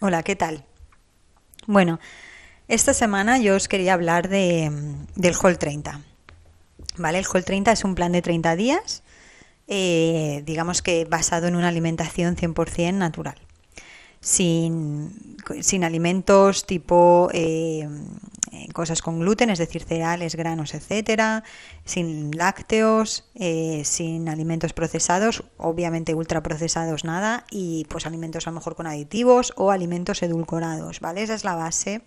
Hola, ¿qué tal? Bueno, esta semana yo os quería hablar de, del Hall 30. ¿Vale? El Hall 30 es un plan de 30 días, eh, digamos que basado en una alimentación 100% natural sin, sin alimentos tipo eh, cosas con gluten, es decir, cereales, granos, etcétera, sin lácteos, eh, sin alimentos procesados, obviamente ultraprocesados nada, y pues alimentos a lo mejor con aditivos o alimentos edulcorados, ¿vale? Esa es la base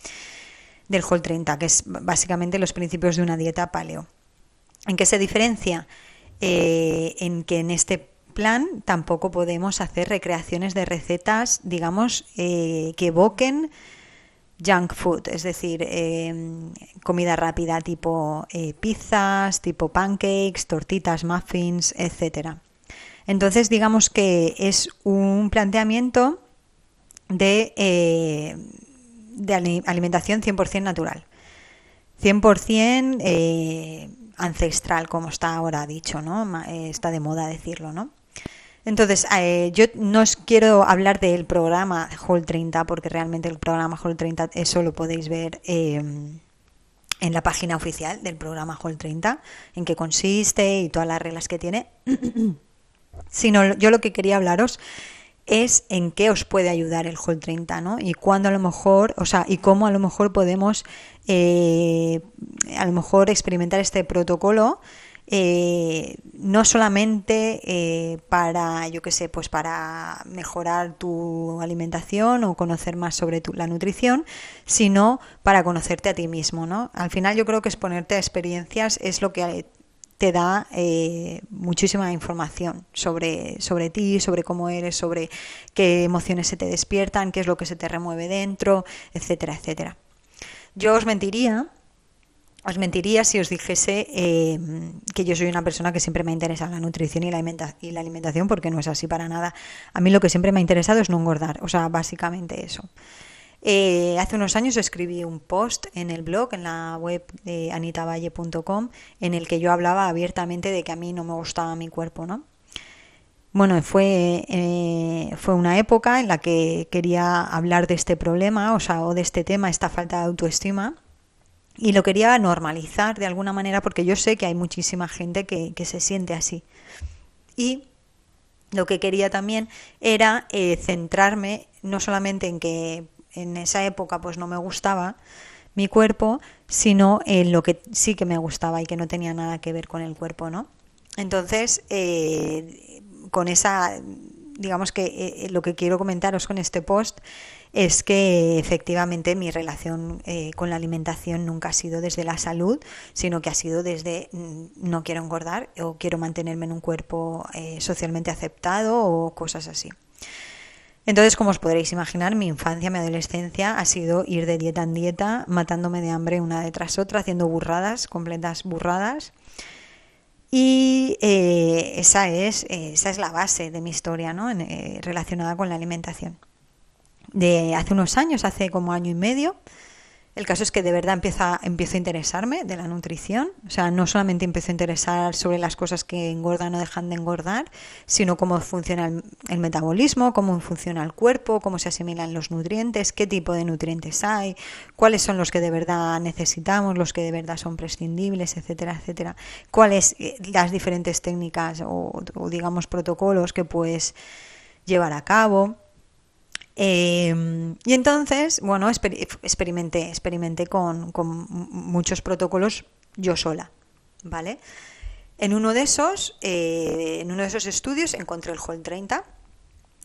del Whole 30, que es básicamente los principios de una dieta paleo. ¿En qué se diferencia? Eh, en que en este plan tampoco podemos hacer recreaciones de recetas, digamos, eh, que evoquen junk food, es decir, em, comida rápida tipo eh, pizzas, tipo pancakes, tortitas, muffins, etcétera. Entonces, digamos que es un planteamiento de, eh, de alimentación 100% natural. 100% ancestral, como está ahora dicho, ¿no? Está de moda decirlo, ¿no? Entonces, eh, yo no os quiero hablar del programa Hall 30 porque realmente el programa Hall 30 eso lo podéis ver em, en la página oficial del programa Hall 30, en qué consiste y todas las reglas que tiene. Sino yo lo que quería hablaros es en qué os puede ayudar el Hall 30, ¿no? Y cuándo a lo mejor, o sea, y cómo a lo mejor podemos eh, a lo mejor experimentar este protocolo eh, no solamente eh, para, yo qué sé, pues para mejorar tu alimentación o conocer más sobre la nutrición, sino para conocerte a ti mismo, ¿no? Al final yo creo que exponerte a experiencias es lo que te da eh, muchísima información sobre, sobre ti, sobre cómo eres, sobre qué emociones se te despiertan, qué es lo que se te remueve dentro, etcétera, etcétera. Yo os mentiría os mentiría si os dijese eh, que yo soy una persona que siempre me ha interesado la nutrición y la, y la, alimentación, porque no es así para nada. A mí lo que siempre me ha interesado es no engordar, o sea, básicamente eso. Eh, hace unos años escribí un post en el blog, en la web de anitavalle.com, en el que yo hablaba abiertamente de que a mí no me gustaba mi cuerpo, ¿no? Bueno, fue, eh, fue una época en la que quería hablar de este problema, o sea, o de este tema, esta falta de autoestima y lo quería normalizar de alguna manera porque yo sé que hay muchísima gente que, se siente así. Y lo que quería también era eh, centrarme no solamente en que en esa época pues no me gustaba mi cuerpo, sino en lo que sí que me gustaba y que no tenía nada que ver con el cuerpo, ¿no? Entonces, eh, con esa, digamos que eh, lo que quiero comentaros con este post es que efectivamente mi relación eh, con la alimentación nunca ha sido desde la salud, sino que ha sido desde mm, no quiero engordar o quiero mantenerme en un cuerpo eh, socialmente aceptado o cosas así. Entonces, como os podréis imaginar, mi infancia, mi adolescencia ha sido ir de dieta en dieta, matándome de hambre una detrás otra, haciendo burradas, completas burradas. Y eh, esa, es, esa es la base de mi historia ¿no? relacionada con la alimentación de hace unos años, hace como año y medio. El caso es que de verdad empieza, empiezo a interesarme de la nutrición. O sea, no solamente empiezo a interesar sobre las cosas que engordan o dejan de engordar, sino cómo funciona el, metabolismo, cómo funciona el cuerpo, cómo se asimilan los nutrientes, qué tipo de nutrientes hay, cuáles son los que de verdad necesitamos, los que de verdad son prescindibles, etcétera, etcétera. Cuáles eh, las diferentes técnicas o, o digamos protocolos que puedes llevar a cabo. Em, y entonces, bueno, experimenté, experimenté con, muchos protocolos yo sola, ¿vale? En uno de esos, eh, en uno de esos estudios encontré el Hall 30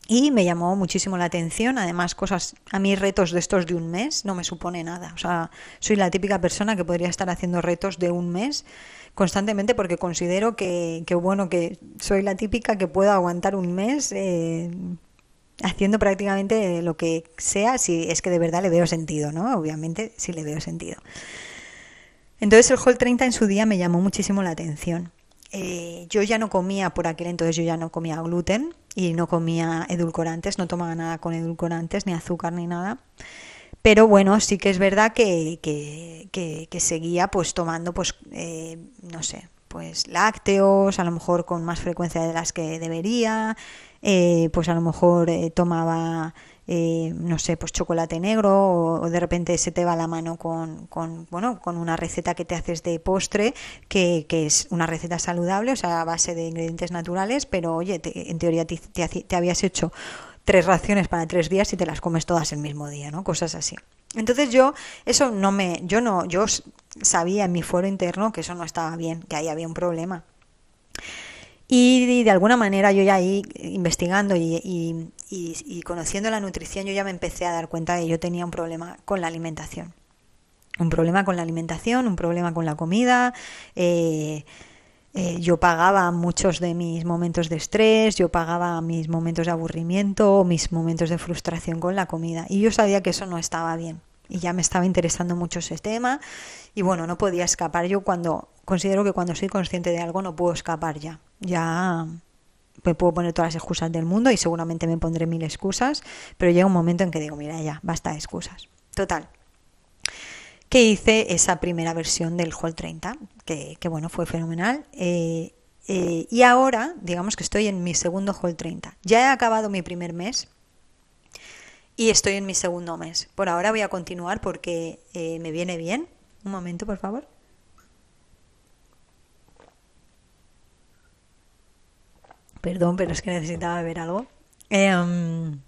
y me llamó muchísimo la atención. Además, cosas, a mí retos de estos de un mes no me supone nada. O sea, soy la típica persona que podría estar haciendo retos de un mes constantemente porque considero que, bueno, que soy la típica que puedo aguantar un mes eh, haciendo prácticamente lo que sea si es que de verdad le veo sentido, ¿no? Obviamente sí le veo sentido. Entonces el Hall 30 en su día me llamó muchísimo la atención. Eh, yo ya no comía por aquel entonces, yo ya no comía gluten y no comía edulcorantes, no tomaba nada con edulcorantes, ni azúcar ni nada. Pero bueno, sí que es verdad que, que, seguía pues tomando, pues, eh, no sé, pues lácteos, a lo mejor con más frecuencia de las que debería, eh, pues a lo mejor eh, tomaba eh, no sé, pues chocolate negro o, de repente se te va la mano con, con, bueno, con una receta que te haces de postre que, que, es una receta saludable, o sea, a base de ingredientes naturales, pero oye, en teoría te, te, habías hecho tres raciones para tres días y te las comes todas el mismo día, ¿no? Cosas así. Entonces yo, eso no me, yo no, yo sabía en mi foro interno que eso no estaba bien, que ahí había un problema. Y de alguna manera yo ya ahí investigando y, y, conociendo la nutrición yo ya me empecé a dar cuenta de que yo tenía un problema con la alimentación. Un problema con la alimentación, un problema con la comida. Eh, eh, yo pagaba muchos de mis momentos de estrés, yo pagaba mis momentos de aburrimiento, mis momentos de frustración con la comida. Y yo sabía que eso no estaba bien. Y ya me estaba interesando mucho ese tema. Y bueno, no podía escapar. Yo cuando considero que cuando soy consciente de algo no puedo escapar ya. Ya me puedo poner todas las excusas del mundo y seguramente me pondré mil excusas, pero llega un momento en que digo, mira, ya, basta de excusas. Total. Que hice esa primera versión del Hall 30, que, bueno, fue fenomenal. Eh, eh, y ahora, digamos que estoy en mi segundo Hall 30. Ya he acabado mi primer mes y estoy en mi segundo mes. Por ahora voy a continuar porque eh, me viene bien. Un momento, por favor. Perdón, pero es que necesitaba ver algo. Em,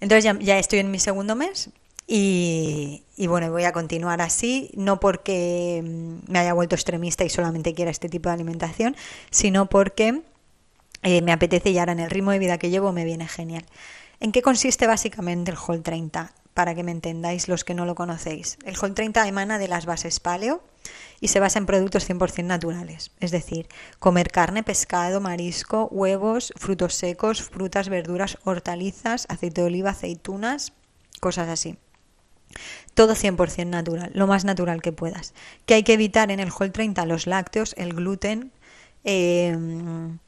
entonces ya, estoy en mi segundo mes y, bueno, voy a continuar así, no porque me haya vuelto extremista y solamente quiera este tipo de alimentación, sino porque eh, me apetece y ahora en el ritmo de vida que llevo me viene genial. ¿En qué consiste básicamente el Whole 30? Para que me entendáis los que no lo conocéis. El Whole 30 emana de las bases paleo y se basa en productos 100% naturales, es decir, comer carne, pescado, marisco, huevos, frutos secos, frutas, verduras, hortalizas, aceite de oliva, aceitunas, cosas así. Todo 100% natural, lo más natural que puedas. Que hay que evitar en el Hall 30 los lácteos, el gluten, em,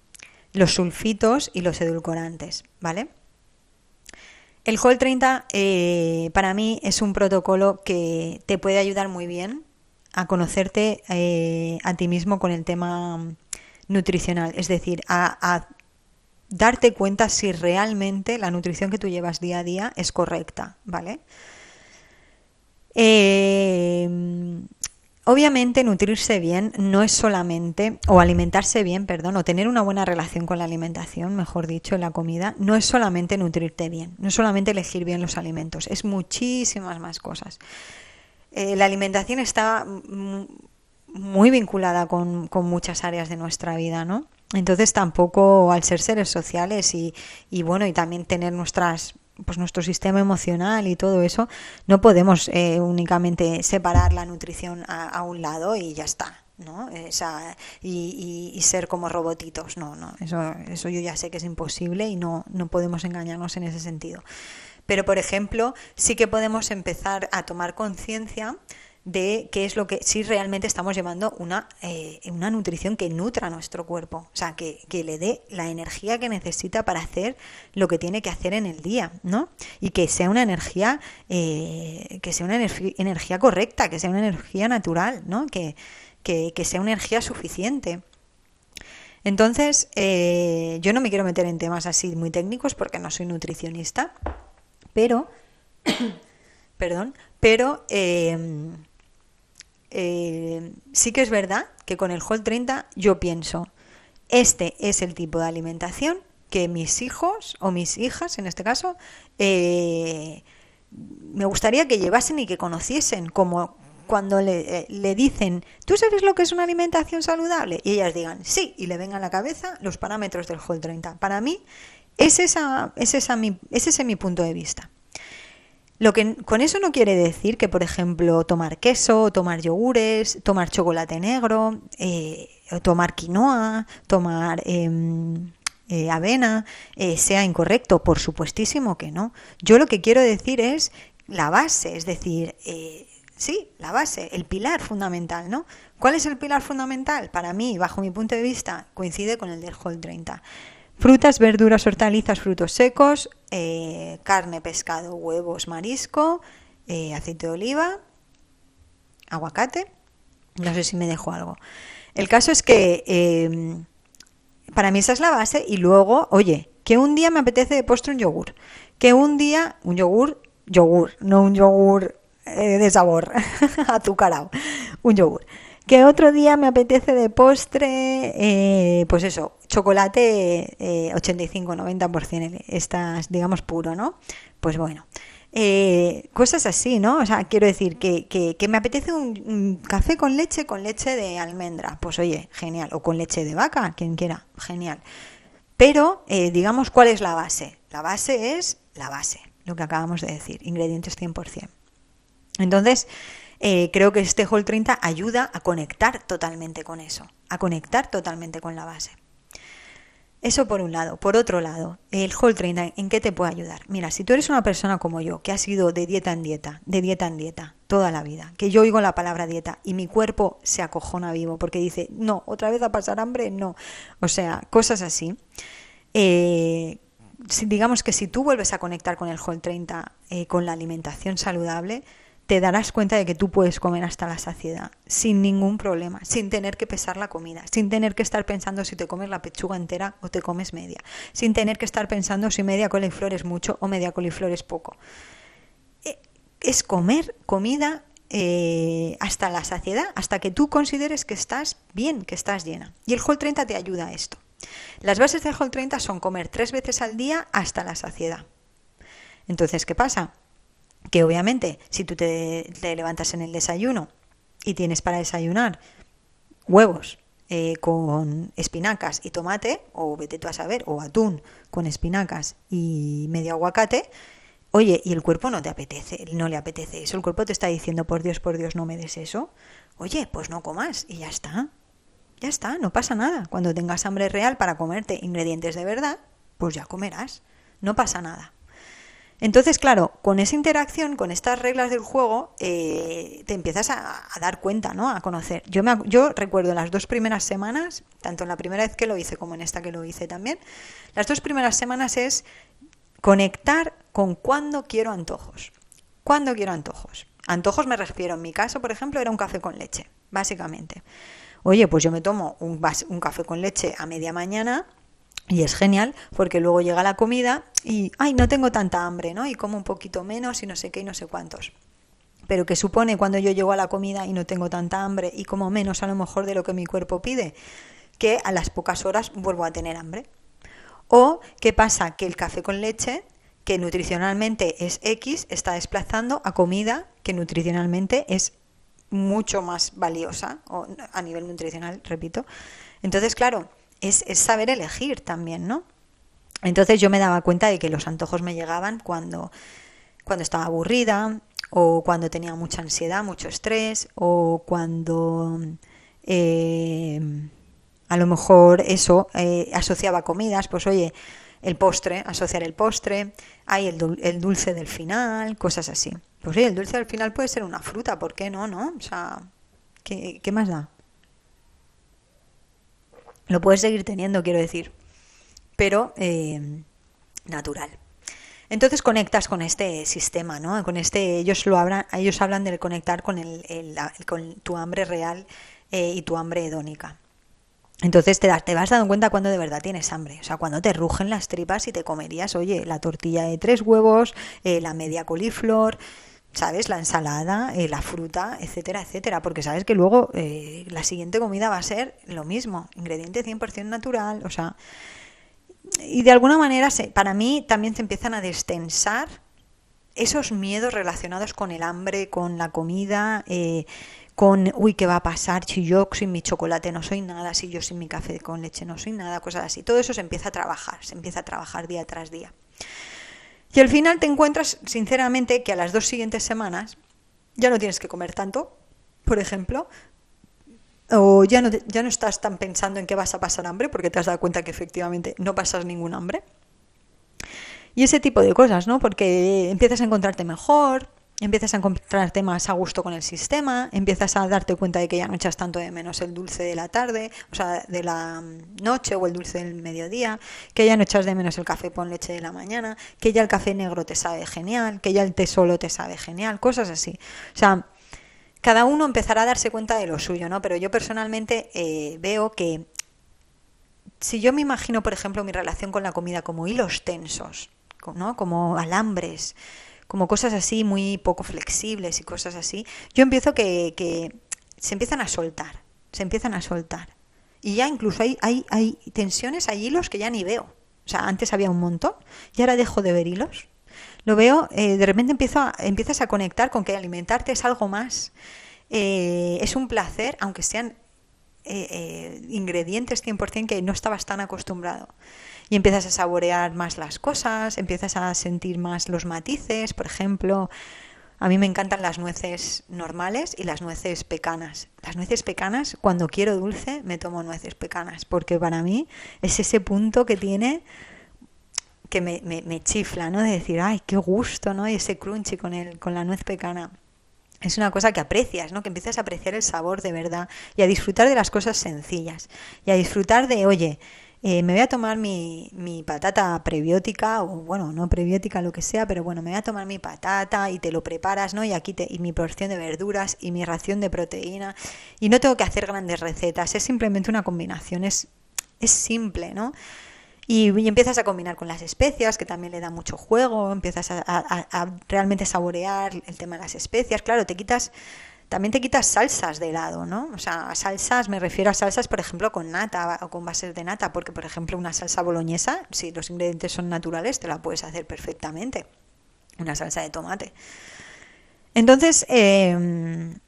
los sulfitos y los edulcorantes, ¿vale? El Hall 30 eh, para mí es un protocolo que te puede ayudar muy bien a conocerte eh, a ti mismo con el tema nutricional, es decir, a, darte cuenta si realmente la nutrición que tú llevas día a día es correcta, ¿vale? Eh, obviamente nutrirse bien no es solamente, o alimentarse bien, perdón, o tener una buena relación con la alimentación, mejor dicho, la comida, no es solamente nutrirte bien, no es solamente elegir bien los alimentos, es muchísimas más cosas. Eh, la alimentación está muy vinculada con, muchas áreas de nuestra vida, ¿no? Entonces tampoco al ser seres sociales y, bueno, y también tener nuestras pues nuestro sistema emocional y todo eso, no podemos eh, únicamente separar la nutrición a, un lado y ya está, ¿no? Esa, y, y, ser como robotitos, no, no, eso, eso yo ya sé que es imposible y no, no podemos engañarnos en ese sentido. Pero, por ejemplo, sí que podemos empezar a tomar conciencia de qué es lo que, si realmente estamos llevando una, eh, una nutrición que nutra nuestro cuerpo, o sea, que, le dé la energía que necesita para hacer lo que tiene que hacer en el día, ¿no? Y que sea una energía, eh, que sea una energía correcta, que sea una energía natural, ¿no? Que, sea una energía suficiente. Entonces, eh, yo no me quiero meter en temas así muy técnicos porque no soy nutricionista, pero, perdón, pero eh, eh, sí que es verdad que con el Hall 30 yo pienso, este es el tipo de alimentación que mis hijos o mis hijas, en este caso, eh, me gustaría que llevasen y que conociesen, como cuando le, le, dicen, ¿tú sabes lo que es una alimentación saludable? Y ellas digan, sí, y le vengan a la cabeza los parámetros del Hall 30. Para mí, es, esa, es, esa mi, es ese mi punto de vista. Lo que, con eso no quiere decir que, por ejemplo, tomar queso, tomar yogures, tomar chocolate negro, eh, tomar quinoa, tomar em, eh, avena, eh, sea incorrecto. Por supuestísimo que no. Yo lo que quiero decir es la base, es decir, sí, la base, el pilar fundamental, ¿no? ¿Cuál es el pilar fundamental? Para mí, bajo mi punto de vista, coincide con el del Hall 30. Frutas, verduras, hortalizas, frutos secos, eh, carne, pescado, huevos, marisco, eh, aceite de oliva, aguacate, no sé si me dejo algo. El caso es que em, para mí esa es la base y luego, oye, que un día me apetece de postre un yogur, que un día un yogur, yogur, no un yogur eh, de sabor, azucarado, un yogur. Que otro día me apetece de postre, eh, pues eso, chocolate eh, 85-90%, estás, digamos, puro, ¿no? Pues bueno, eh, cosas así, ¿no? O sea, quiero decir que, que, me apetece un, café con leche, con leche de almendra, pues oye, genial, o con leche de vaca, quien quiera, genial. Pero, eh, digamos, ¿cuál es la base? La base es la base, lo que acabamos de decir, ingredientes 100%. Entonces, eh, creo que este Hall 30 ayuda a conectar totalmente con eso, a conectar totalmente con la base. Eso por un lado. Por otro lado, el Hall 30, ¿en qué te puede ayudar? Mira, si tú eres una persona como yo, que ha sido de dieta en dieta, de dieta en dieta, toda la vida, que yo oigo la palabra dieta y mi cuerpo se acojona vivo porque dice, no, otra vez a pasar hambre, no. O sea, cosas así. Eh, digamos que si tú vuelves a conectar con el Hall 30, eh, con la alimentación saludable, te darás cuenta de que tú puedes comer hasta la saciedad, sin ningún problema, sin tener que pesar la comida, sin tener que estar pensando si te comes la pechuga entera o te comes media, sin tener que estar pensando si media coliflor es mucho o media coliflor es poco. Eh, es comer comida eh, hasta la saciedad, hasta que tú consideres que estás bien, que estás llena. Y el Whole 30 te ayuda a esto. Las bases del Whole 30 son comer tres veces al día hasta la saciedad. Entonces, ¿qué pasa? Que obviamente si tú te, levantas en el desayuno y tienes para desayunar huevos eh, con espinacas y tomate, o vete tú a saber, o atún con espinacas y medio aguacate, oye, y el cuerpo no te apetece, no le apetece eso, el cuerpo te está diciendo, por Dios, por Dios, no me des eso, oye, pues no comas y ya está, ya está, no pasa nada. Cuando tengas hambre real para comerte ingredientes de verdad, pues ya comerás, no pasa nada. Entonces, claro, con esa interacción, con estas reglas del juego, eh, te empiezas a, dar cuenta, ¿no? A conocer. Yo, me, yo recuerdo las dos primeras semanas, tanto en la primera vez que lo hice como en esta que lo hice también, las dos primeras semanas es conectar con cuándo quiero antojos. ¿Cuándo quiero antojos? Antojos me refiero, en mi caso, por ejemplo, era un café con leche, básicamente. Oye, pues yo me tomo un, un café con leche a media mañana y es genial porque luego llega la comida y, ay, no tengo tanta hambre, ¿no? Y como un poquito menos y no sé qué y no sé cuántos. Pero ¿qué supone cuando yo llego a la comida y no tengo tanta hambre y como menos a lo mejor de lo que mi cuerpo pide? Que a las pocas horas vuelvo a tener hambre. O ¿qué pasa? Que el café con leche, que nutricionalmente es X, está desplazando a comida que nutricionalmente es mucho más valiosa, o a nivel nutricional, repito. Entonces, claro, es, saber elegir también, ¿no? Entonces yo me daba cuenta de que los antojos me llegaban cuando, cuando estaba aburrida o cuando tenía mucha ansiedad, mucho estrés o cuando eh, a lo mejor eso eh, asociaba comidas, pues oye, el postre, asociar el postre, hay el, dulce del final, cosas así. Pues oye, el dulce del final puede ser una fruta, ¿por qué no? no? O sea, ¿qué, qué más da? Lo puedes seguir teniendo, quiero decir, pero eh, natural. Entonces conectas con este sistema, ¿no? Con este, ellos lo hablan, ellos hablan del conectar con, el, con tu hambre real eh, y tu hambre hedónica. Entonces te, das, te vas dando cuenta cuando de verdad tienes hambre. O sea, cuando te rugen las tripas y te comerías, oye, la tortilla de tres huevos, eh, la media coliflor, ¿sabes? La ensalada, eh, la fruta, etcétera, etcétera, porque sabes que luego eh, la siguiente comida va a ser lo mismo, ingrediente 100% natural, o sea, y de alguna manera se, para mí también se empiezan a destensar esos miedos relacionados con el hambre, con la comida, eh, con, uy, ¿qué va a pasar si yo sin mi chocolate no soy nada, si yo sin mi café con leche no soy nada, cosas así. Todo eso se empieza a trabajar, se empieza a trabajar día tras día. Y al final te encuentras, sinceramente, que a las dos siguientes semanas ya no tienes que comer tanto, por ejemplo, o ya no, ya no estás tan pensando en que vas a pasar hambre, porque te has dado cuenta que efectivamente no pasas ningún hambre. Y ese tipo de cosas, ¿no? Porque empiezas a encontrarte mejor, empiezas a encontrarte más a gusto con el sistema, empiezas a darte cuenta de que ya no echas tanto de menos el dulce de la tarde, o sea, de la noche o el dulce del mediodía, que ya no echas de menos el café con leche de la mañana, que ya el café negro te sabe genial, que ya el té solo te sabe genial, cosas así. O sea, cada uno empezará a darse cuenta de lo suyo, ¿no? Pero yo personalmente eh, veo que si yo me imagino, por ejemplo, mi relación con la comida como hilos tensos, ¿no? Como alambres, como cosas así muy poco flexibles y cosas así, yo empiezo que, que se empiezan a soltar, se empiezan a soltar. Y ya incluso hay, hay, hay tensiones, hay hilos que ya ni veo. O sea, antes había un montón y ahora dejo de ver hilos. Lo veo, eh, de repente empiezo a, empiezas a conectar con que alimentarte es algo más. Eh, es un placer, aunque sean eh, ingredientes 100% que no estabas tan acostumbrado y empiezas a saborear más las cosas, empiezas a sentir más los matices, por ejemplo, a mí me encantan las nueces normales y las nueces pecanas. Las nueces pecanas, cuando quiero dulce, me tomo nueces pecanas, porque para mí es ese punto que tiene que me, me, chifla, ¿no? De decir, ay, qué gusto, ¿no? Y ese crunchy con, el, con la nuez pecana. Es una cosa que aprecias, ¿no? Que empiezas a apreciar el sabor de verdad y a disfrutar de las cosas sencillas. Y a disfrutar de, oye, eh, me voy a tomar mi, mi, patata prebiótica, o bueno, no prebiótica, lo que sea, pero bueno, me voy a tomar mi patata y te lo preparas, ¿no? Y aquí te, y mi porción de verduras y mi ración de proteína. Y no tengo que hacer grandes recetas, es simplemente una combinación, es, es simple, ¿no? Y, empiezas a combinar con las especias, que también le da mucho juego, empiezas a, realmente saborear el tema de las especias. Claro, te quitas también te quitas salsas de helado, ¿no? O sea, salsas, me refiero a salsas, por ejemplo, con nata o con bases de nata, porque, por ejemplo, una salsa boloñesa, si los ingredientes son naturales, te la puedes hacer perfectamente. Una salsa de tomate. Entonces, em,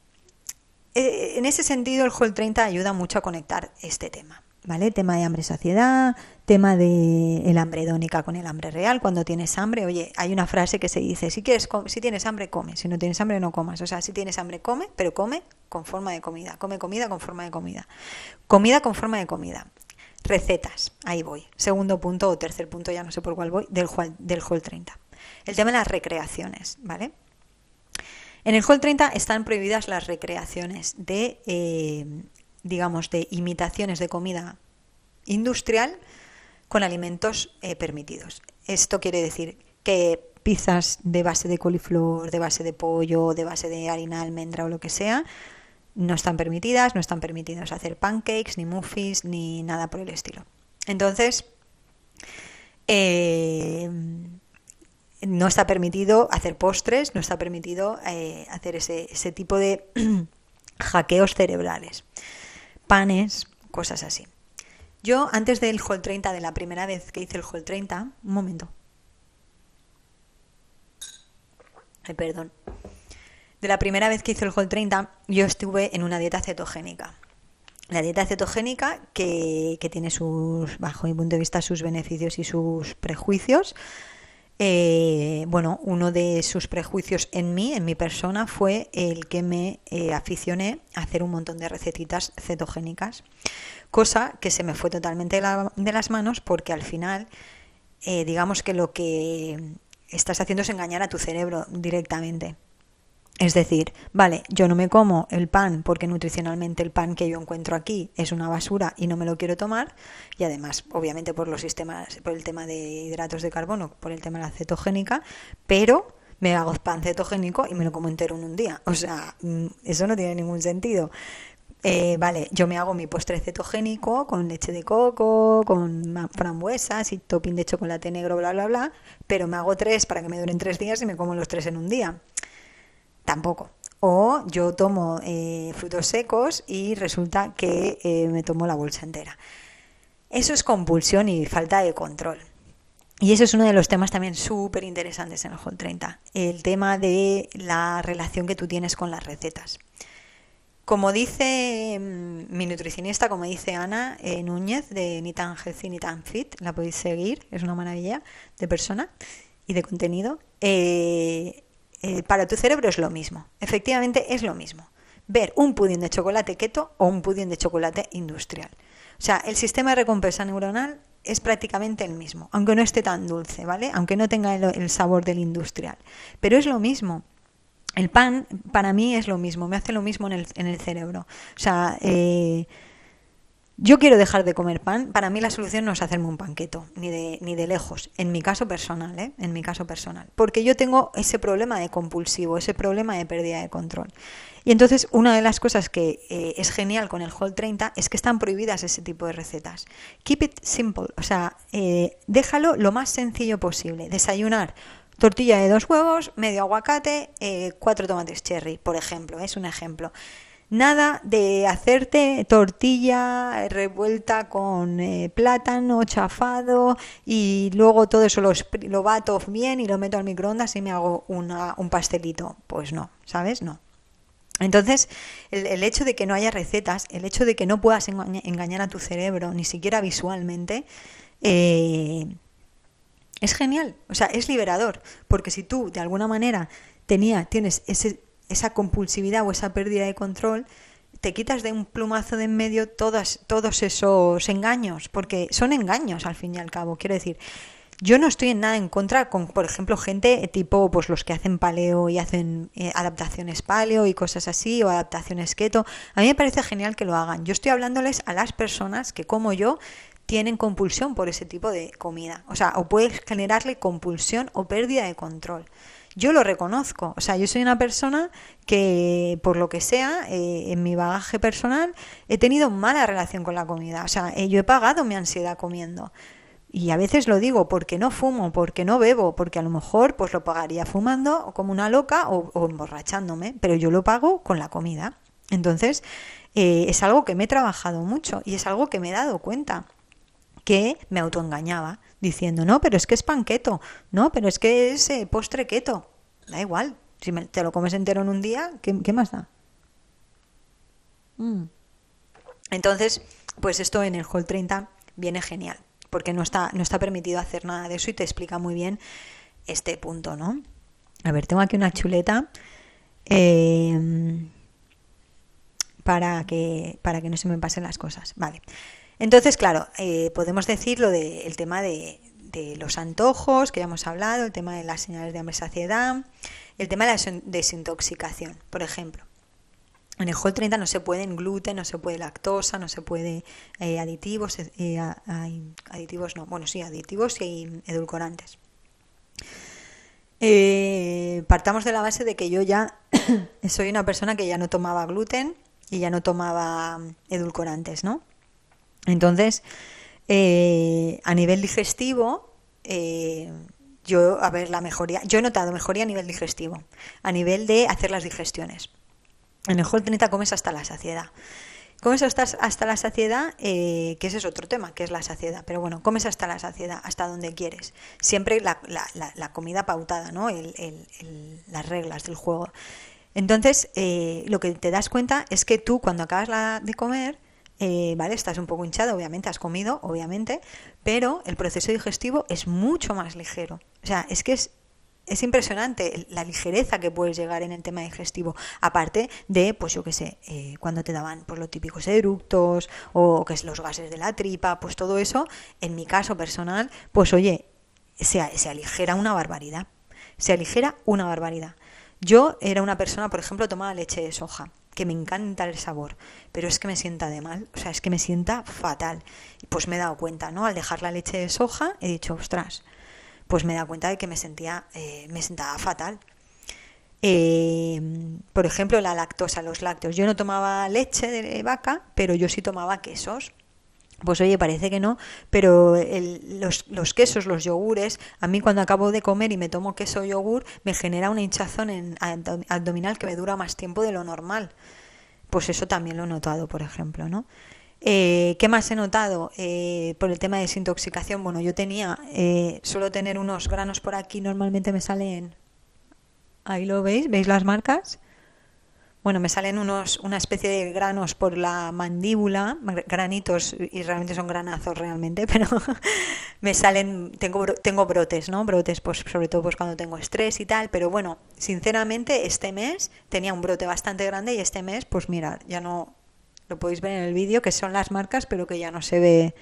eh, en ese sentido, el Hall 30 ayuda mucho a conectar este tema. ¿vale? Tema de hambre-saciedad, tema de hambre dónica con el hambre real. Cuando tienes hambre, oye, hay una frase que se dice, si, quieres, si tienes hambre, come. Si no tienes hambre, no comas. O sea, si tienes hambre, come, pero come con forma de comida. Come comida con forma de comida. Comida con forma de comida. Recetas, ahí voy. Segundo punto o tercer punto, ya no sé por cuál voy, del del hall 30. El tema de las recreaciones, ¿vale? En el Hall 30 están prohibidas las recreaciones de eh, digamos, de imitaciones de comida industrial con alimentos eh, permitidos. Esto quiere decir que pizzas de base de coliflor, de base de pollo, de base de harina almendra o lo que sea, no están permitidas, no están permitidos hacer pancakes, ni muffins, ni nada por el estilo. Entonces, eh, no está permitido hacer postres, no está permitido eh, hacer ese, ese tipo de hackeos cerebrales panes, cosas así. Yo antes del Hall 30, de la primera vez que hice el Hall 30, un momento. Perdón. De la primera vez que hice el Hall 30, yo estuve en una dieta cetogénica. La dieta cetogénica que, que tiene sus, bajo mi punto de vista, sus beneficios y sus prejuicios, eh, bueno, uno de sus prejuicios en mí, en mi persona, fue el que me eh, aficioné a hacer un montón de recetitas cetogénicas, cosa que se me fue totalmente de las manos porque al final, eh, digamos que lo que estás haciendo es engañar a tu cerebro directamente. Es decir, vale, yo no me como el pan porque nutricionalmente el pan que yo encuentro aquí es una basura y no me lo quiero tomar y además, obviamente por los sistemas, por el tema de hidratos de carbono, por el tema de la cetogénica, pero me hago pan cetogénico y me lo como entero en un día. O sea, mm, eso no tiene ningún sentido. Eh, vale, yo me hago mi postre cetogénico con leche de coco, con frambuesas y topping de chocolate negro, bla, bla, bla, pero me hago tres para que me duren tres días y me como los tres en un día tampoco. O yo tomo eh, frutos secos y resulta que eh, me tomo la bolsa entera. Eso es compulsión y falta de control. Y eso es uno de los temas también súper interesantes en el Hall 30, el tema de la relación que tú tienes con las recetas. Como dice mm, mi nutricionista, como dice Ana eh, Núñez de Ni tan healthy ni tan fit, la podéis seguir, es una maravilla de persona y de contenido. Eh, para tu cerebro es lo mismo. Efectivamente es lo mismo. Ver un pudín de chocolate keto o un pudín de chocolate industrial. O sea, el sistema de recompensa neuronal es prácticamente el mismo, aunque no esté tan dulce, ¿vale? Aunque no tenga el, sabor del industrial. Pero es lo mismo. El pan para mí es lo mismo, me hace lo mismo en el, en el cerebro. O sea, eh, yo quiero dejar de comer pan. Para mí la solución no es hacerme un panqueto, ni de, ni de lejos, en mi caso personal, ¿eh? en mi caso personal. Porque yo tengo ese problema de compulsivo, ese problema de pérdida de control. Y entonces una de las cosas que eh, es genial con el Whole 30 es que están prohibidas ese tipo de recetas. Keep it simple, o sea, eh, déjalo lo más sencillo posible. Desayunar tortilla de dos huevos, medio aguacate, eh, cuatro tomates cherry, por ejemplo, es un ejemplo. Nada de hacerte tortilla revuelta con eh, plátano chafado y luego todo eso lo, lo, bato bien y lo meto al microondas y me hago una, un pastelito. Pues no, ¿sabes? No. Entonces, el, el, hecho de que no haya recetas, el hecho de que no puedas engañar a tu cerebro, ni siquiera visualmente, eh, es genial. O sea, es liberador. Porque si tú, de alguna manera, tenía, tienes ese esa compulsividad o esa pérdida de control, te quitas de un plumazo de en medio todas, todos esos engaños, porque son engaños al fin y al cabo. Quiero decir, yo no estoy en nada en contra con, por ejemplo, gente tipo pues los que hacen paleo y hacen eh, adaptaciones paleo y cosas así, o adaptaciones keto. A mí me parece genial que lo hagan. Yo estoy hablándoles a las personas que, como yo, tienen compulsión por ese tipo de comida. O sea, o puedes generarle compulsión o pérdida de control yo lo reconozco. O sea, yo soy una persona que, por lo que sea, eh, en mi bagaje personal, he tenido mala relación con la comida. O sea, eh, yo he pagado mi ansiedad comiendo. Y a veces lo digo porque no fumo, porque no bebo, porque a lo mejor pues lo pagaría fumando como una loca o, emborrachándome, pero yo lo pago con la comida. Entonces, eh, es algo que me he trabajado mucho y es algo que me he dado cuenta que me autoengañaba diciendo, no, pero es que es panqueto, no, pero es que es eh, postre keto. Da igual, si te lo comes entero en un día, ¿qué, qué más da? Mm. Entonces, pues esto en el Hall 30 viene genial, porque no está, no está permitido hacer nada de eso y te explica muy bien este punto, ¿no? A ver, tengo aquí una chuleta eh, para, que, para que no se me pasen las cosas. Vale. Entonces, claro, eh, podemos decir lo del tema de, los antojos, que ya hemos hablado, el tema de las señales de hambre saciedad, el tema de la desintoxicación, por ejemplo. En el Whole 30 no se puede gluten, no se puede lactosa, no se puede eh, aditivos, eh, aditivos no, bueno sí, aditivos y edulcorantes. partamos de la base de que yo ya soy una persona que ya no tomaba gluten y ya no tomaba edulcorantes, ¿no? Entonces, eh, a nivel digestivo, eh, yo, a ver, la mejoría, yo he notado mejoría a nivel digestivo, a nivel de hacer las digestiones. En el Whole 30 comes hasta la saciedad. Comes hasta, hasta la saciedad, eh, que ese es otro tema, que es la saciedad. Pero bueno, comes hasta la saciedad, hasta donde quieres. Siempre la, comida pautada, ¿no? las reglas del juego. Entonces, lo que te das cuenta es que tú, cuando acabas de comer, eh, ¿vale? Estás un poco hinchado, obviamente, has comido, obviamente, pero el proceso digestivo es mucho más ligero. O sea, es que es, es impresionante la ligereza que puedes llegar en el tema digestivo, aparte de, pues yo qué sé, eh, cuando te daban pues los típicos eructos o que es los gases de la tripa, pues todo eso, en mi caso personal, pues oye, se, se aligera una barbaridad, se aligera una barbaridad. Yo era una persona, por ejemplo, tomaba leche de soja que me encanta el sabor, pero es que me sienta de mal, o sea, es que me sienta fatal. Pues me he dado cuenta, ¿no? Al dejar la leche de soja, he dicho, ostras, pues me he dado cuenta de que me sentía, eh, me sentaba fatal. Eh, por ejemplo, la lactosa, los lácteos. Yo no tomaba leche de vaca, pero yo sí tomaba quesos. Pues oye, parece que no, pero los, los, quesos, los yogures, a mí cuando acabo de comer y me tomo queso o yogur, me genera una hinchazón en, abdominal que me dura más tiempo de lo normal. Pues eso también lo he notado, por ejemplo, ¿no? Eh, ¿Qué más he notado? Eh, por el tema de desintoxicación, bueno, yo tenía, eh, suelo tener unos granos por aquí, normalmente me salen, ahí lo veis, ¿veis las marcas? Bueno, me salen unos, una especie de granos por la mandíbula, granitos, y realmente son granazos realmente, pero me salen, tengo, tengo brotes, ¿no? Brotes, pues sobre todo pues cuando tengo estrés y tal, pero bueno, sinceramente este mes tenía un brote bastante grande y este mes, pues mirad, ya no, lo podéis ver en el vídeo, que son las marcas, pero que ya no se ve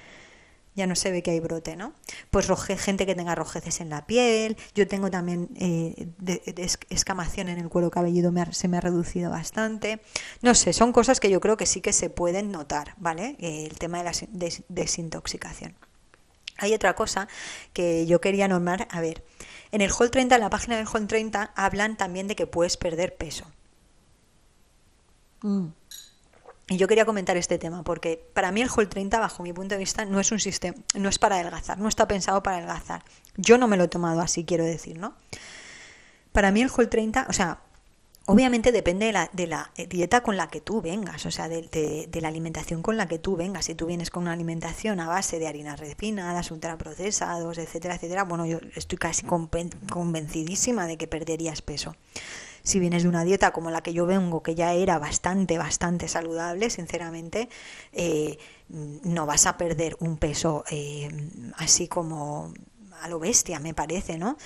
ya no se ve que hay brote, ¿no? Pues gente que tenga rojeces en la piel, yo tengo también eh, escamación en el cuero cabelludo, se me ha reducido bastante. No sé, son cosas que yo creo que sí que se pueden notar, ¿vale? el tema de la desintoxicación. Hay otra cosa que yo quería nombrar, a ver, en el Hall 30, en la página del Hall 30, hablan también de que puedes perder peso. Mm. Y yo quería comentar este tema porque para mí el Hall 30, bajo mi punto de vista, no es un sistema, no es para adelgazar, no está pensado para adelgazar. Yo no me lo he tomado así, quiero decir, ¿no? Para mí el Hall 30, o sea, obviamente depende de la, de la dieta con la que tú vengas, o sea, de, la alimentación con la que tú vengas. Si tú vienes con una alimentación a base de harinas refinadas, ultraprocesados, etcétera, etcétera, bueno, yo estoy casi convencidísima de que perderías peso si vienes de una dieta como la que yo vengo, que ya era bastante, bastante saludable, sinceramente, eh, no vas a perder un peso eh, así como a lo bestia, me parece, ¿no?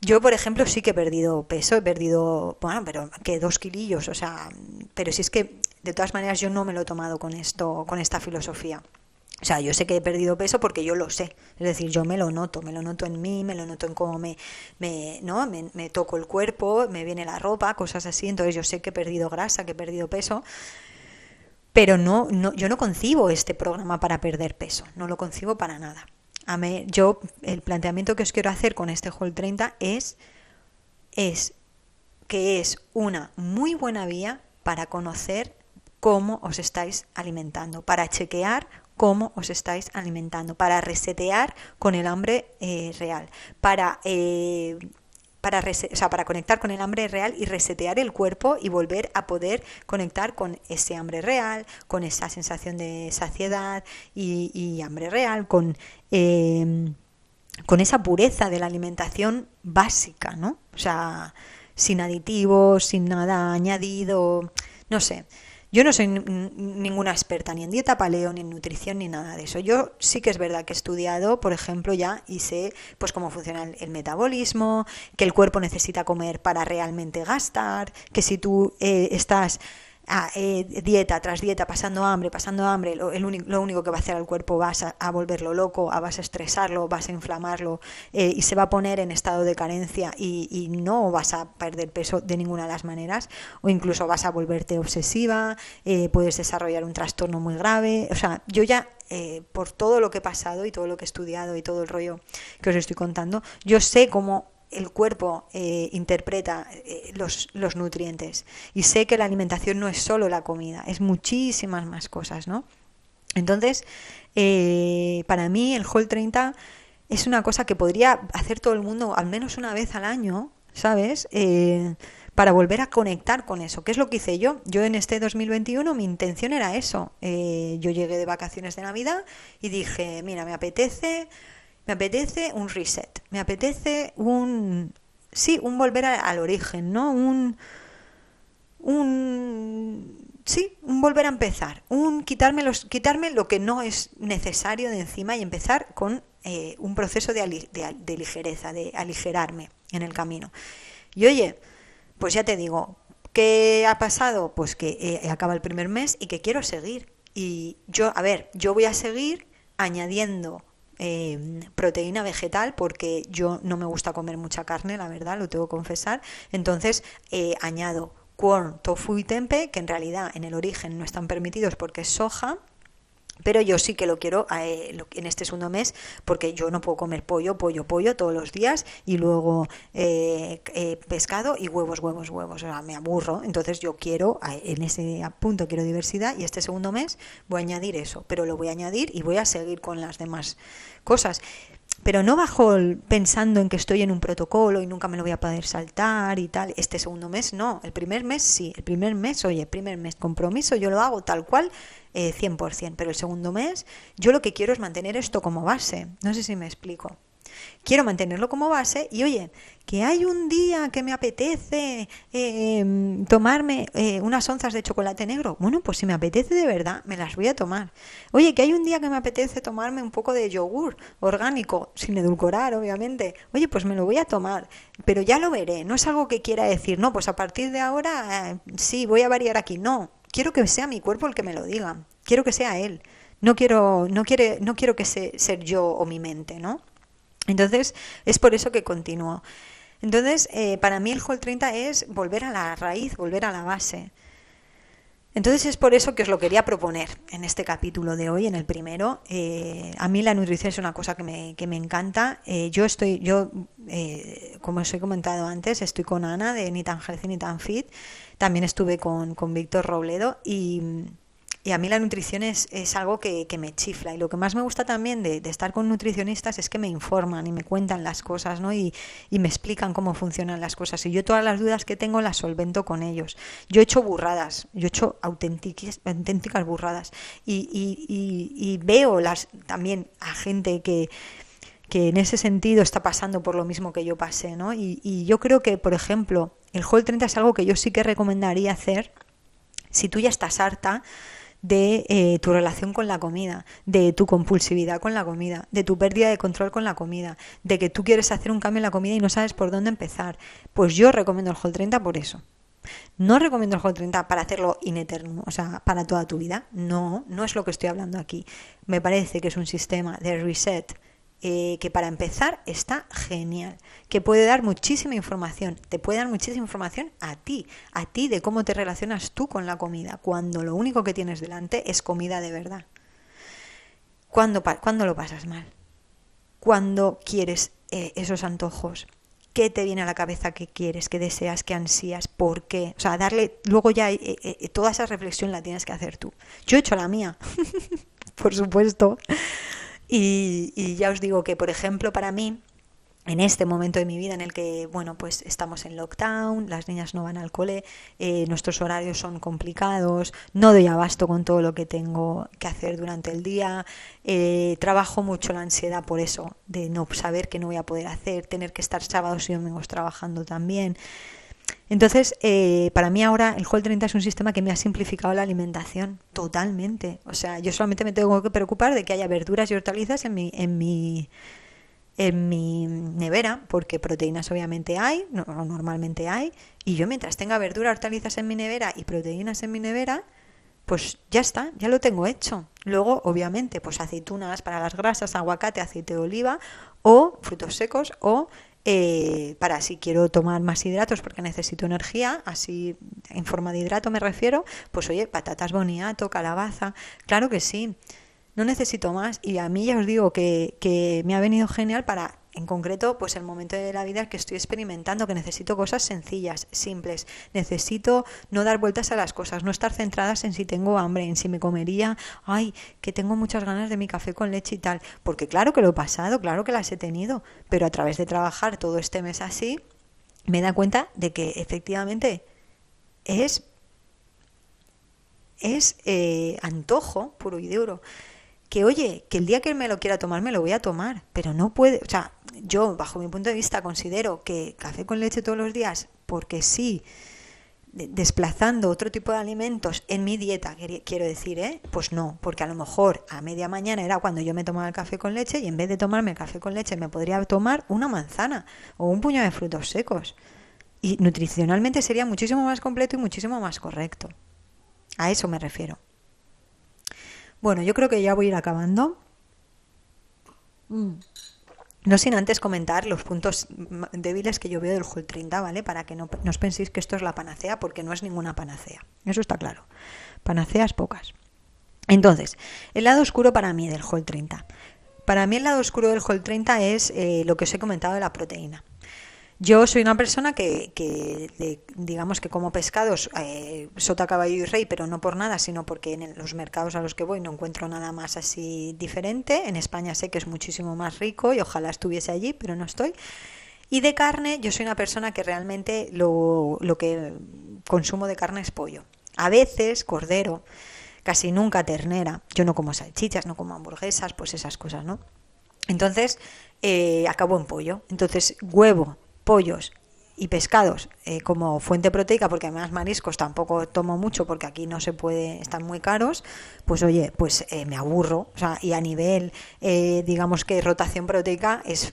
Yo, por ejemplo, sí que he perdido peso, he perdido, bueno, pero que dos kilillos, o sea, pero si es que de todas maneras yo no me lo he tomado con esto, con esta filosofía. O sea, yo sé que he perdido peso porque yo lo sé. Es decir, yo me lo noto, me lo noto en mí, me lo noto en cómo me, me, ¿no? me, toco el cuerpo, me viene la ropa, cosas así. Entonces yo sé que he perdido grasa, que he perdido peso. Pero no, no, yo no concibo este programa para perder peso, no lo concibo para nada. A mí, yo, el planteamiento que os quiero hacer con este Hall 30 es, es que es una muy buena vía para conocer cómo os estáis alimentando, para chequear cómo os estáis alimentando, para resetear con el hambre eh, real, para, eh, para, para conectar con el hambre real y resetear el cuerpo y volver a poder conectar con ese hambre real, con esa sensación de saciedad y, hambre real, con, em, con esa pureza de la alimentación básica, ¿no? O sea, sin aditivos, sin nada añadido, no sé. Yo no soy ninguna experta ni en dieta paleo, ni en nutrición, ni nada de eso. Yo sí que es verdad que he estudiado, por ejemplo, ya y sé pues cómo funciona el, metabolismo, que el cuerpo necesita comer para realmente gastar, que si tú eh, estás eh, dieta tras dieta, pasando hambre, pasando hambre, lo, lo único que va a hacer al cuerpo vas a, volverlo loco, a, vas a estresarlo, vas a inflamarlo eh, y se va a poner en estado de carencia y, no vas a perder peso de ninguna de las maneras o incluso vas a volverte obsesiva, eh, puedes desarrollar un trastorno muy grave. O sea, yo ya por todo lo que he pasado y todo lo que he estudiado y todo el rollo que os estoy contando, yo sé cómo el cuerpo eh, interpreta eh, los, los, nutrientes. Y sé que la alimentación no es solo la comida, es muchísimas más cosas, ¿no? Entonces, eh, para mí el Hall 30 es una cosa que podría hacer todo el mundo al menos una vez al año, ¿sabes? para volver a conectar con eso. ¿Qué es lo que hice yo? Yo en este 2021 mi intención era eso. yo llegué de vacaciones de Navidad y dije, mira, me apetece me apetece un reset, me apetece un, sí, un volver al origen, ¿no? Un, un, sí, un volver a empezar, un quitarme, los, quitarme lo que no es necesario de encima y empezar con eh, un proceso de, de, ligereza, de aligerarme en el camino. Y oye, pues ya te digo, ¿qué ha pasado? Pues que eh, acaba el primer mes y que quiero seguir. Y yo, a ver, yo voy a seguir añadiendo eh, proteína vegetal porque yo no me gusta comer mucha carne, la verdad, lo tengo que confesar. Entonces eh, añado corn, tofu y tempe, que en realidad en el origen no están permitidos porque es soja, pero yo sí que lo quiero eh, en este segundo mes porque yo no puedo comer pollo, pollo, pollo todos los días y luego eh, eh, pescado y huevos, huevos, huevos. O sea, me aburro. Entonces yo quiero, en ese punto quiero diversidad y este segundo mes voy a añadir eso. Pero lo voy a añadir y voy a seguir con las demás cosas pero no bajo pensando en que estoy en un protocolo y nunca me lo voy a poder saltar y tal. Este segundo mes no, el primer mes sí, el primer mes, oye, el primer mes compromiso, yo lo hago tal cual, eh, 100%, pero el segundo mes yo lo que quiero es mantener esto como base, no sé si me explico. Quiero mantenerlo como base y oye, que hay un día que me apetece em, tomarme eh, unas onzas de chocolate negro. Bueno, pues si me apetece de verdad, me las voy a tomar. Oye, que hay un día que me apetece tomarme un poco de yogur orgánico, sin edulcorar, obviamente. Oye, pues me lo voy a tomar, pero ya lo veré. No es algo que quiera decir, no, pues a partir de ahora eh, sí, voy a variar aquí. No, quiero que sea mi cuerpo el que me lo diga. Quiero que sea él No quiero, no quiere, no quiero que se, ser yo o mi mente, ¿no? Entonces, es por eso que continúo. Entonces, eh, para mí el Hall 30 es volver a la raíz, volver a la base. Entonces es por eso que os lo quería proponer en este capítulo de hoy, en el primero. Eh, a mí la nutrición es una cosa que me, que me encanta. Eh, yo estoy, yo, como os he comentado antes, estoy con Ana de Ni tan Healthy ni tan Fit. También estuve con, con Víctor Robledo y y a mí la nutrición es, es algo que, que, me chifla. Y lo que más me gusta también de, de, estar con nutricionistas es que me informan y me cuentan las cosas, ¿no? Y, y, me explican cómo funcionan las cosas. Y yo todas las dudas que tengo las solvento con ellos. Yo he hecho burradas, yo he hecho auténticas, burradas. Y, y, veo las, también a gente que, que en ese sentido está pasando por lo mismo que yo pasé, ¿no? Y, y yo creo que, por ejemplo, el Hall 30 es algo que yo sí que recomendaría hacer si tú ya estás harta de eh, tu relación con la comida, de tu compulsividad con la comida, de tu pérdida de control con la comida, de que tú quieres hacer un cambio en la comida y no sabes por dónde empezar. Pues yo recomiendo el Hall 30 por eso. No recomiendo el Hall 30 para hacerlo in eterno, o sea, para toda tu vida. No, no es lo que estoy hablando aquí. Me parece que es un sistema de reset eh, que para empezar está genial, que puede dar muchísima información, te puede dar muchísima información a ti, a ti de cómo te relacionas tú con la comida, cuando lo único que tienes delante es comida de verdad. ¿Cuándo, lo pasas mal? ¿Cuándo quieres eh, esos antojos? ¿Qué te viene a la cabeza que quieres, que deseas, que ansías? ¿Por qué? O sea, darle, luego ya eh, toda esa reflexión la tienes que hacer tú. Yo he hecho la mía, por supuesto. Y, ya os digo que, por ejemplo, para mí, en este momento de mi vida en el que, bueno, pues estamos en lockdown, las niñas no van al cole, eh, nuestros horarios son complicados, no doy abasto con todo lo que tengo que hacer durante el día, eh, trabajo mucho la ansiedad por eso, de no saber qué no voy a poder hacer, tener que estar sábados y domingos trabajando también. Entonces, eh, para mí ahora el Hall 30 es un sistema que me ha simplificado la alimentación totalmente. O sea, yo solamente me tengo que preocupar de que haya verduras y hortalizas en mi, en mi, en mi nevera, porque proteínas obviamente hay, no, normalmente hay, y yo mientras tenga verduras, hortalizas en mi nevera y proteínas en mi nevera, pues ya está, ya lo tengo hecho. Luego, obviamente, pues aceitunas para las grasas, aguacate, aceite de oliva o frutos secos o eh, para si quiero tomar más hidratos porque necesito energía, así en forma de hidrato me refiero, pues oye, patatas boniato, calabaza, claro que sí, no necesito más y a mí ya os digo que, que me ha venido genial para en concreto, pues el momento de la vida que estoy experimentando, que necesito cosas sencillas, simples. Necesito no dar vueltas a las cosas, no estar centradas en si tengo hambre, en si me comería, ay, que tengo muchas ganas de mi café con leche y tal. Porque claro que lo he pasado, claro que las he tenido, pero a través de trabajar todo este mes así, me da cuenta de que efectivamente es, es eh, antojo puro y duro que oye, que el día que me lo quiera tomar me lo voy a tomar, pero no puede, o sea, yo bajo mi punto de vista considero que café con leche todos los días, porque sí, desplazando otro tipo de alimentos en mi dieta, quiero decir, ¿eh? pues no, porque a lo mejor a media mañana era cuando yo me tomaba el café con leche y en vez de tomarme el café con leche me podría tomar una manzana o un puño de frutos secos. Y nutricionalmente sería muchísimo más completo y muchísimo más correcto. A eso me refiero. Bueno, yo creo que ya voy a ir acabando. Mm. No sin antes comentar los puntos débiles que yo veo del Hall 30, ¿vale? Para que no, no, os penséis que esto es la panacea, porque no es ninguna panacea. Eso está claro. Panaceas pocas. Entonces, el lado oscuro para mí del Hall 30. Para mí el lado oscuro del Hall 30 es eh, lo que os he comentado de la proteína. Yo soy una persona que, digamos que como pescados, eh, sota, caballo y rey, pero no por nada, sino porque en los mercados a los que voy no encuentro nada más así diferente. En España sé que es muchísimo más rico y ojalá estuviese allí, pero no estoy. Y de carne, yo soy una persona que realmente lo, lo que consumo de carne es pollo. A veces cordero, casi nunca ternera. Yo no como salchichas, no como hamburguesas, pues esas cosas, ¿no? Entonces, eh, acabo en pollo. Entonces, huevo, pollos y pescados eh, como fuente proteica, porque además mariscos tampoco tomo mucho porque aquí no se puede, están muy caros, pues oye, pues eh, me aburro. O sea, y a nivel, eh, digamos que rotación proteica es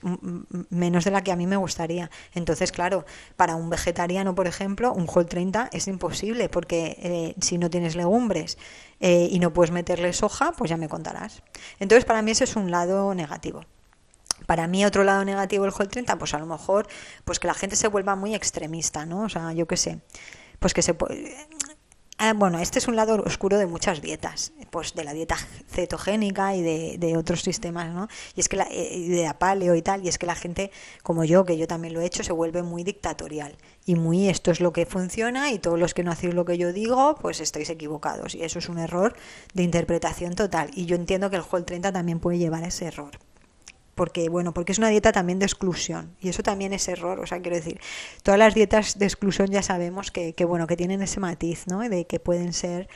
menos de la que a mí me gustaría. Entonces, claro, para un vegetariano, por ejemplo, un Whole 30 es imposible porque si no tienes legumbres y no puedes meterle soja, pues ya me contarás. Entonces, para mí ese es un lado negativo. Para mí otro lado negativo del Whole 30, pues a lo mejor pues que la gente se vuelva muy extremista, ¿no? O sea, yo qué sé, pues que se ah, bueno, este es un lado oscuro de muchas dietas, pues de la dieta cetogénica y de, otros sistemas, ¿no? Y es que la, eh, de la paleo y tal, y es que la gente, como yo, que yo también lo he hecho, se vuelve muy dictatorial y muy esto es lo que funciona y todos los que no hacéis lo que yo digo, pues estáis equivocados. Y eso es un error de interpretación total. Y yo entiendo que el Whole 30 también puede llevar a ese error porque bueno, porque es una dieta también de exclusión y eso también es error, o sea, quiero decir, todas las dietas de exclusión ya sabemos que, que bueno, que tienen ese matiz, ¿no? De que pueden ser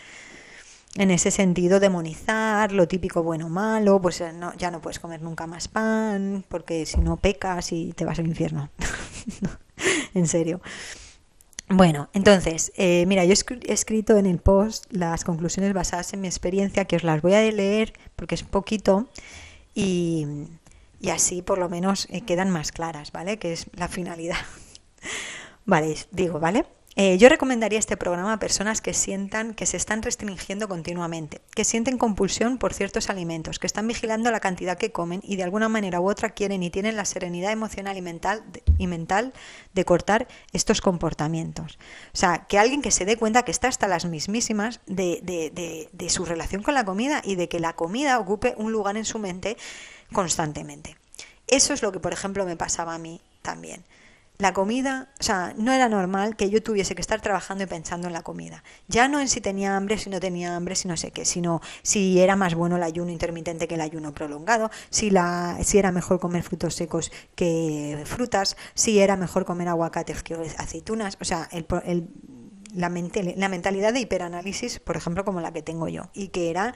en ese sentido demonizar lo típico bueno malo, pues eh, no, ya no puedes comer nunca más pan, porque si no pecas y te vas al infierno. en serio. Bueno, entonces, eh, mira, yo he escrito en el post las conclusiones basadas en mi experiencia, que os las voy a leer porque es poquito y, y así por lo menos eh, quedan más claras, ¿vale? Que es la finalidad. vale, digo, ¿vale? Eh, yo recomendaría este programa a personas que sientan que se están restringiendo continuamente, que sienten compulsión por ciertos alimentos, que están vigilando la cantidad que comen y de alguna manera u otra quieren y tienen la serenidad emocional y mental, de, y mental de cortar estos comportamientos. O sea, que alguien que se dé cuenta que está hasta las mismísimas de, de, de su relación con la comida y de que la comida ocupe un lugar en su mente constantemente. Eso es lo que, por ejemplo, me pasaba a mí también. La comida, o sea, no era normal que yo tuviese que estar trabajando y pensando en la comida. Ya no en si tenía hambre, si no tenía hambre, si no sé qué, sino si era más bueno el ayuno intermitente que el ayuno prolongado, si, la, si era mejor comer frutos secos que frutas, si era mejor comer aguacates que aceitunas. O sea, el, la, la mentalidad de hiperanálisis, por ejemplo, como la que tengo yo, y que era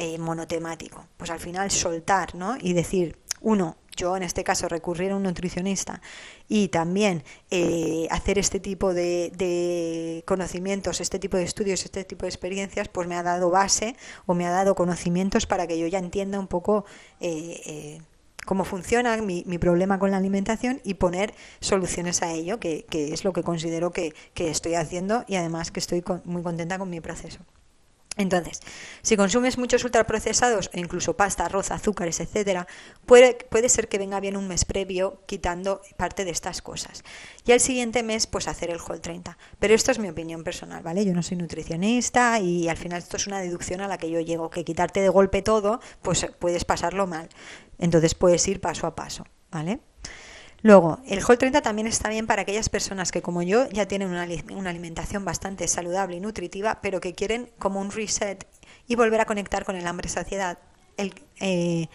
eh, monotemático. Pues al final soltar, ¿no? Y decir, uno, yo en este caso recurrir a un nutricionista y también eh, hacer este tipo de, conocimientos, este tipo de estudios, este tipo de experiencias, pues me ha dado base o me ha dado conocimientos para que yo ya entienda un poco eh, cómo funciona mi, problema con la alimentación y poner soluciones a ello, que, es lo que considero que, estoy haciendo y además que estoy muy contenta con mi proceso. Entonces, si consumes muchos ultraprocesados e incluso pasta, arroz, azúcares, etcétera, puede, puede, ser que venga bien un mes previo quitando parte de estas cosas. Y al siguiente mes, pues hacer el Whole 30. Pero esto es mi opinión personal, ¿vale? Yo no soy nutricionista y al final esto es una deducción a la que yo llego, que quitarte de golpe todo, pues puedes pasarlo mal. Entonces puedes ir paso a paso, ¿vale? Luego, el Whole 30 también está bien para aquellas personas que, como yo, ya tienen una, alimentación bastante saludable y nutritiva, pero que quieren como un reset y volver a conectar con el hambre-saciedad, el, eh,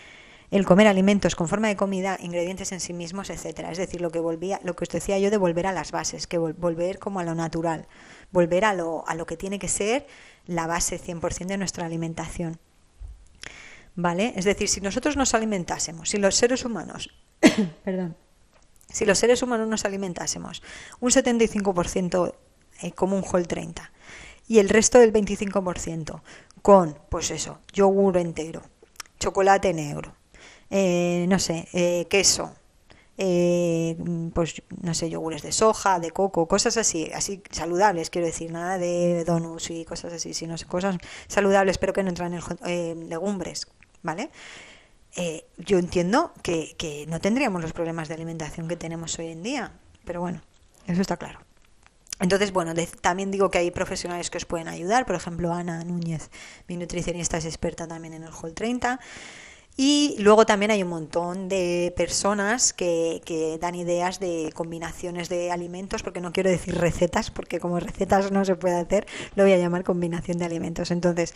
el comer alimentos con forma de comida, ingredientes en sí mismos, etcétera. Es decir, lo que volvía, lo que os decía yo de volver a las bases, que volver como a lo natural, volver a lo, a lo que tiene que ser la base 100% de nuestra alimentación. ¿Vale? Es decir, si nosotros nos alimentásemos, si los seres humanos, perdón, si los seres humanos nos alimentásemos un 75% eh, como un Whole 30 y el resto del 25% con, pues eso, yogur entero, chocolate negro, eh, no sé, eh, queso, pues no sé, yogures de soja, de coco, cosas así, así saludables, quiero decir, nada de donuts y cosas así, sino cosas saludables, pero que no entran en legumbres, ¿vale? Eh, yo entiendo que, que, no tendríamos los problemas de alimentación que tenemos hoy en día, pero bueno, eso está claro. Entonces, bueno, también digo que hay profesionales que os pueden ayudar, por ejemplo, Ana Núñez, mi nutricionista, es experta también en el Whole 30. Y luego también hay un montón de personas que, que, dan ideas de combinaciones de alimentos, porque no quiero decir recetas, porque como recetas no se puede hacer, lo voy a llamar combinación de alimentos. Entonces,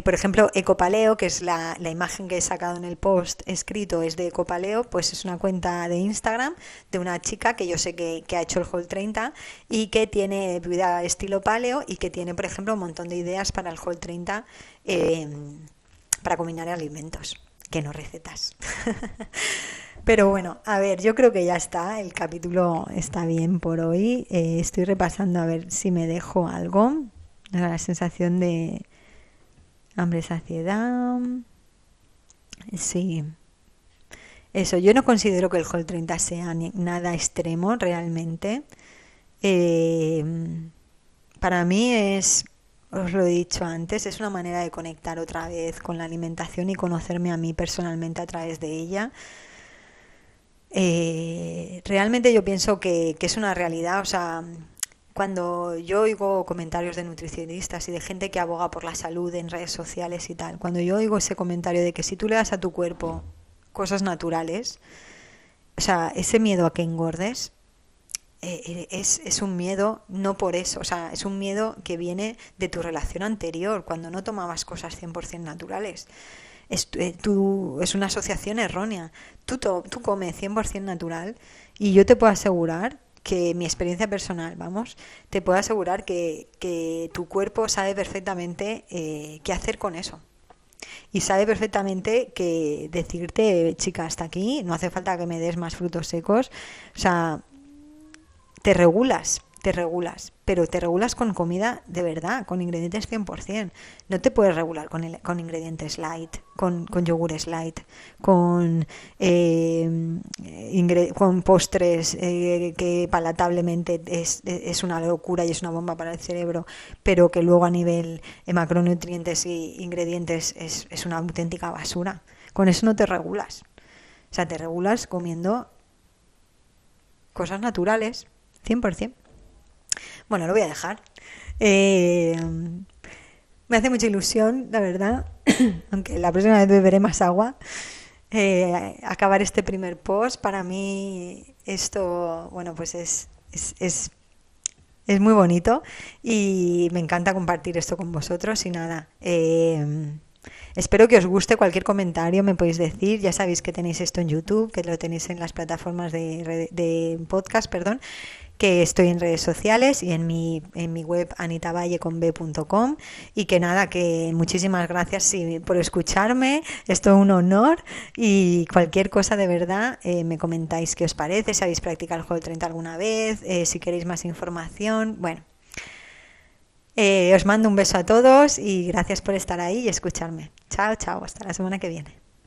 por ejemplo, Ecopaleo, que es la, imagen que he sacado en el post escrito, es de Ecopaleo, pues es una cuenta de Instagram de una chica que yo sé que, ha hecho el Whole 30 y que tiene vida estilo paleo y que tiene, por ejemplo, un montón de ideas para el Whole 30 eh, para combinar alimentos, que no recetas. Pero bueno, a ver, yo creo que ya está, el capítulo está bien por hoy. Eh, estoy repasando a ver si me dejo algo. La sensación de hambre, saciedad. Sí. Eso, yo no considero que el Hall 30 sea nada extremo realmente. Eh, para mí es, os lo he dicho antes, es una manera de conectar otra vez con la alimentación y conocerme a mí personalmente a través de ella. Eh, realmente yo pienso que, es una realidad, o sea, cuando yo oigo comentarios de nutricionistas y de gente que aboga por la salud en redes sociales y tal, cuando yo oigo ese comentario de que si tú le das a tu cuerpo cosas naturales, o sea, ese miedo a que engordes, eh, eh, es, es, un miedo no por eso, o sea, es un miedo que viene de tu relación anterior, cuando no tomabas cosas 100% naturales es, eh, es una asociación errónea. Tú, tú comes 100% natural y yo te puedo asegurar que mi experiencia personal, vamos, te puedo asegurar que, que tu cuerpo sabe perfectamente eh, qué hacer con eso. Y sabe perfectamente que decirte, chica, hasta aquí, no hace falta que me des más frutos secos. O sea, te regulas te regulas, pero te regulas con comida de verdad, con ingredientes 100%. No te puedes regular con, el, con ingredientes light, con, con yogures light, con, eh, con postres eh, que palatablemente es, es, una locura y es una bomba para el cerebro, pero que luego a nivel de macronutrientes y ingredientes es, es una auténtica basura. Con eso no te regulas. O sea, te regulas comiendo cosas naturales, 100%. Bueno, lo voy a dejar. Eh, me hace mucha ilusión, la verdad, aunque la próxima vez beberé más agua. Eh, acabar este primer post, para mí esto, bueno, pues es, es, es, muy bonito y me encanta compartir esto con vosotros y nada. Eh, espero que os guste cualquier comentario, me podéis decir. Ya sabéis que tenéis esto en YouTube, que lo tenéis en las plataformas de, de podcast, perdón que estoy en redes sociales y en mi, en mi web anitavalleconb.com y que nada, que muchísimas gracias por escucharme, es un honor y cualquier cosa de verdad eh, me comentáis qué os parece, si habéis practicado el juego 30 alguna vez, eh, si queréis más información, bueno. Eh, os mando un beso a todos y gracias por estar ahí y escucharme. Chao, chao, hasta la semana que viene.